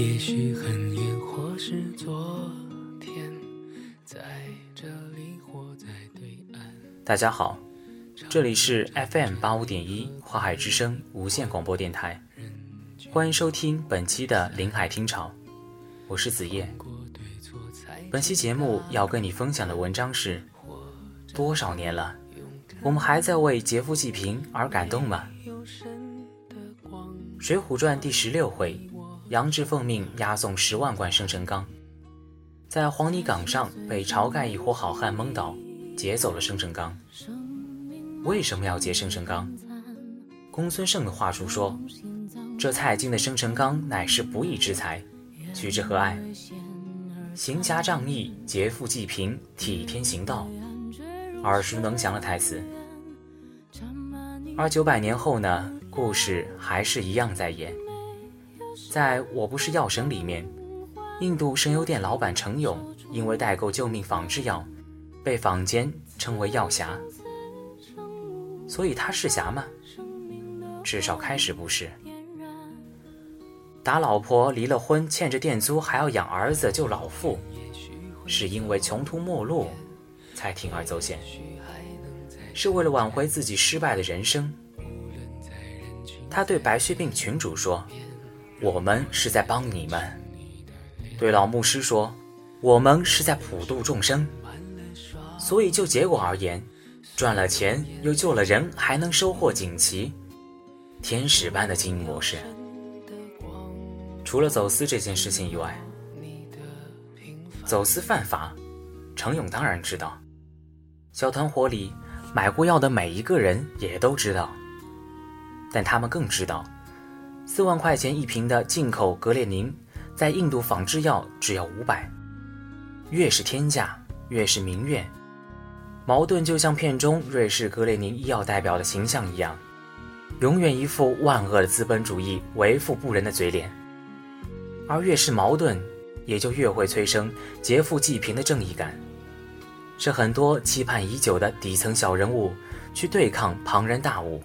也许很远，或是昨天，在这里或在对岸。大家好，这里是 FM 八五点一华海之声无线广播电台，欢迎收听本期的临海听潮，我是子夜。本期节目要跟你分享的文章是：多少年了，我们还在为劫富济贫而感动吗？《水浒传》第十六回。杨志奉命押送十万贯生辰纲，在黄泥岗上被晁盖一伙好汉蒙倒，劫走了生辰纲。为什么要劫生辰纲？公孙胜的话术说：“这蔡京的生辰纲乃是不义之财，取之何爱？行侠仗义，劫富济贫，替天行道，耳熟能详的台词。而九百年后呢？故事还是一样在演。”在我不是药神里面，印度神油店老板程勇因为代购救命仿制药，被坊间称为药侠。所以他是侠吗？至少开始不是。打老婆离了婚，欠着店租还要养儿子救老父，是因为穷途末路才铤而走险，是为了挽回自己失败的人生。他对白血病群主说。我们是在帮你们，对老牧师说，我们是在普度众生。所以就结果而言，赚了钱又救了人，还能收获锦旗，天使般的经营模式。除了走私这件事情以外，走私犯法，程勇当然知道，小团伙里买过药的每一个人也都知道，但他们更知道。四万块钱一瓶的进口格列宁，在印度仿制药只要五百，越是天价越是民怨，矛盾就像片中瑞士格列宁医药代表的形象一样，永远一副万恶的资本主义为富不仁的嘴脸，而越是矛盾，也就越会催生劫富济贫的正义感，是很多期盼已久的底层小人物去对抗庞然大物，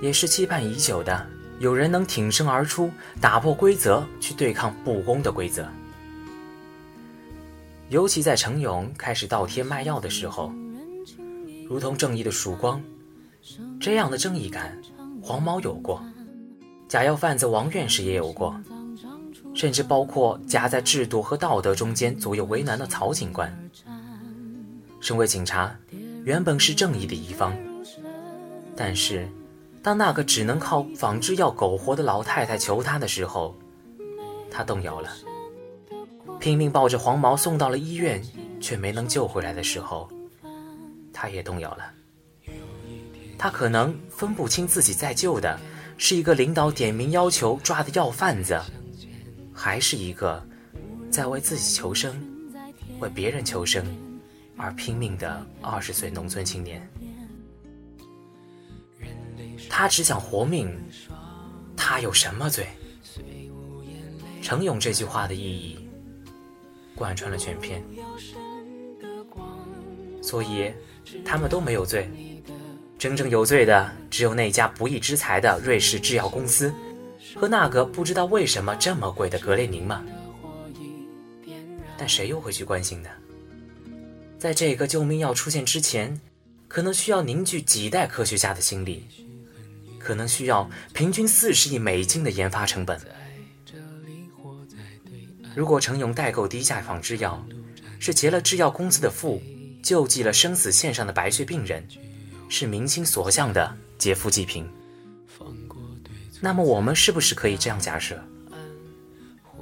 也是期盼已久的。有人能挺身而出，打破规则，去对抗不公的规则。尤其在程勇开始倒贴卖药的时候，如同正义的曙光，这样的正义感，黄毛有过，假药贩子王院士也有过，甚至包括夹在制度和道德中间左右为难的曹警官。身为警察，原本是正义的一方，但是。当那个只能靠仿制药苟活的老太太求他的时候，他动摇了。拼命抱着黄毛送到了医院，却没能救回来的时候，他也动摇了。他可能分不清自己在救的是一个领导点名要求抓的药贩子，还是一个在为自己求生、为别人求生而拼命的二十岁农村青年。他只想活命，他有什么罪？程勇这句话的意义贯穿了全篇，所以他们都没有罪。真正有罪的只有那家不义之财的瑞士制药公司和那个不知道为什么这么贵的格列宁嘛。但谁又会去关心呢？在这个救命药出现之前，可能需要凝聚几代科学家的心力。可能需要平均四十亿美金的研发成本。如果程勇代购低价仿制药，是劫了制药公司的富，救济了生死线上的白血病人，是民心所向的劫富济贫，那么我们是不是可以这样假设：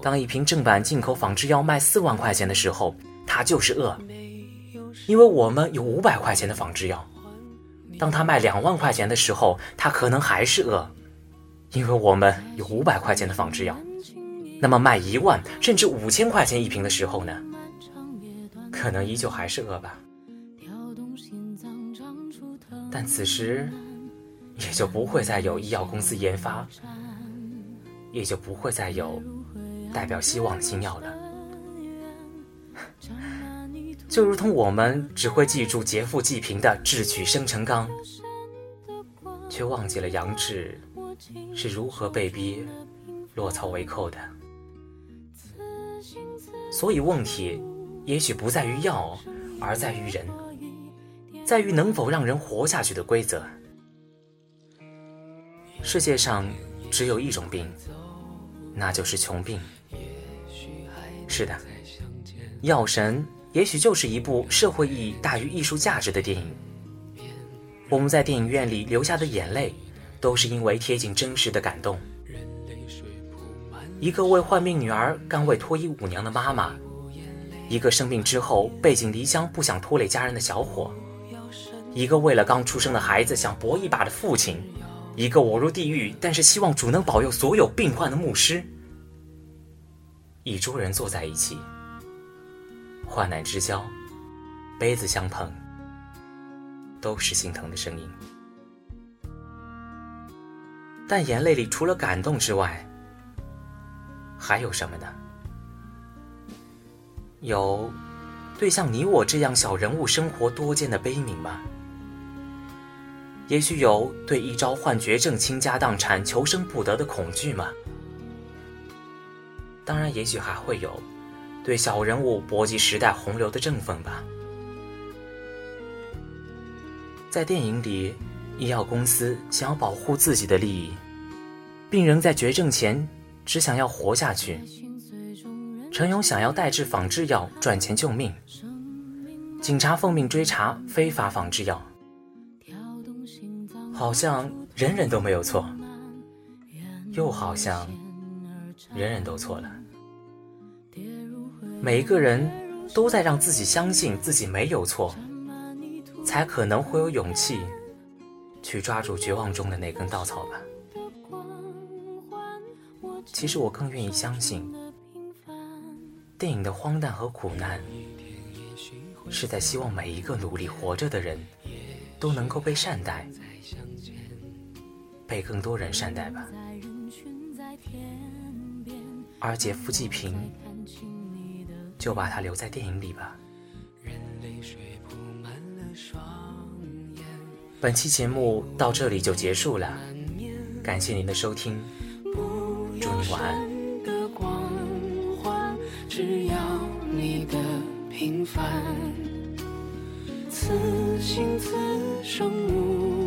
当一瓶正版进口仿制药卖四万块钱的时候，它就是恶，因为我们有五百块钱的仿制药。当他卖两万块钱的时候，他可能还是饿，因为我们有五百块钱的仿制药。那么卖一万甚至五千块钱一瓶的时候呢？可能依旧还是饿吧。但此时，也就不会再有医药公司研发，也就不会再有代表希望的新药了。就如同我们只会记住劫富济贫的智取生辰纲，却忘记了杨志是如何被逼落草为寇的。所以问题也许不在于药，而在于人，在于能否让人活下去的规则。世界上只有一种病，那就是穷病。是的，《药神》也许就是一部社会意义大于艺术价值的电影。我们在电影院里流下的眼泪，都是因为贴近真实的感动。一个为患病女儿甘为脱衣舞娘的妈妈，一个生病之后背井离乡不想拖累家人的小伙，一个为了刚出生的孩子想搏一把的父亲。一个我入地狱，但是希望主能保佑所有病患的牧师，一桌人坐在一起，患难之交，杯子相碰，都是心疼的声音。但眼泪里除了感动之外，还有什么呢？有对像你我这样小人物生活多艰的悲悯吗？也许有对一朝患绝症、倾家荡产、求生不得的恐惧吗？当然，也许还会有对小人物搏击时代洪流的振奋吧。在电影里，医药公司想要保护自己的利益，病人在绝症前只想要活下去。陈勇想要代制仿制药赚钱救命，警察奉命追查非法仿制药。好像人人都没有错，又好像人人都错了。每一个人都在让自己相信自己没有错，才可能会有勇气去抓住绝望中的那根稻草吧。其实我更愿意相信，电影的荒诞和苦难，是在希望每一个努力活着的人都能够被善待。被更多人善待吧，而劫富济贫，就把它留在电影里吧。本期节目到这里就结束了，感谢您的收听，祝你晚安。此心此生无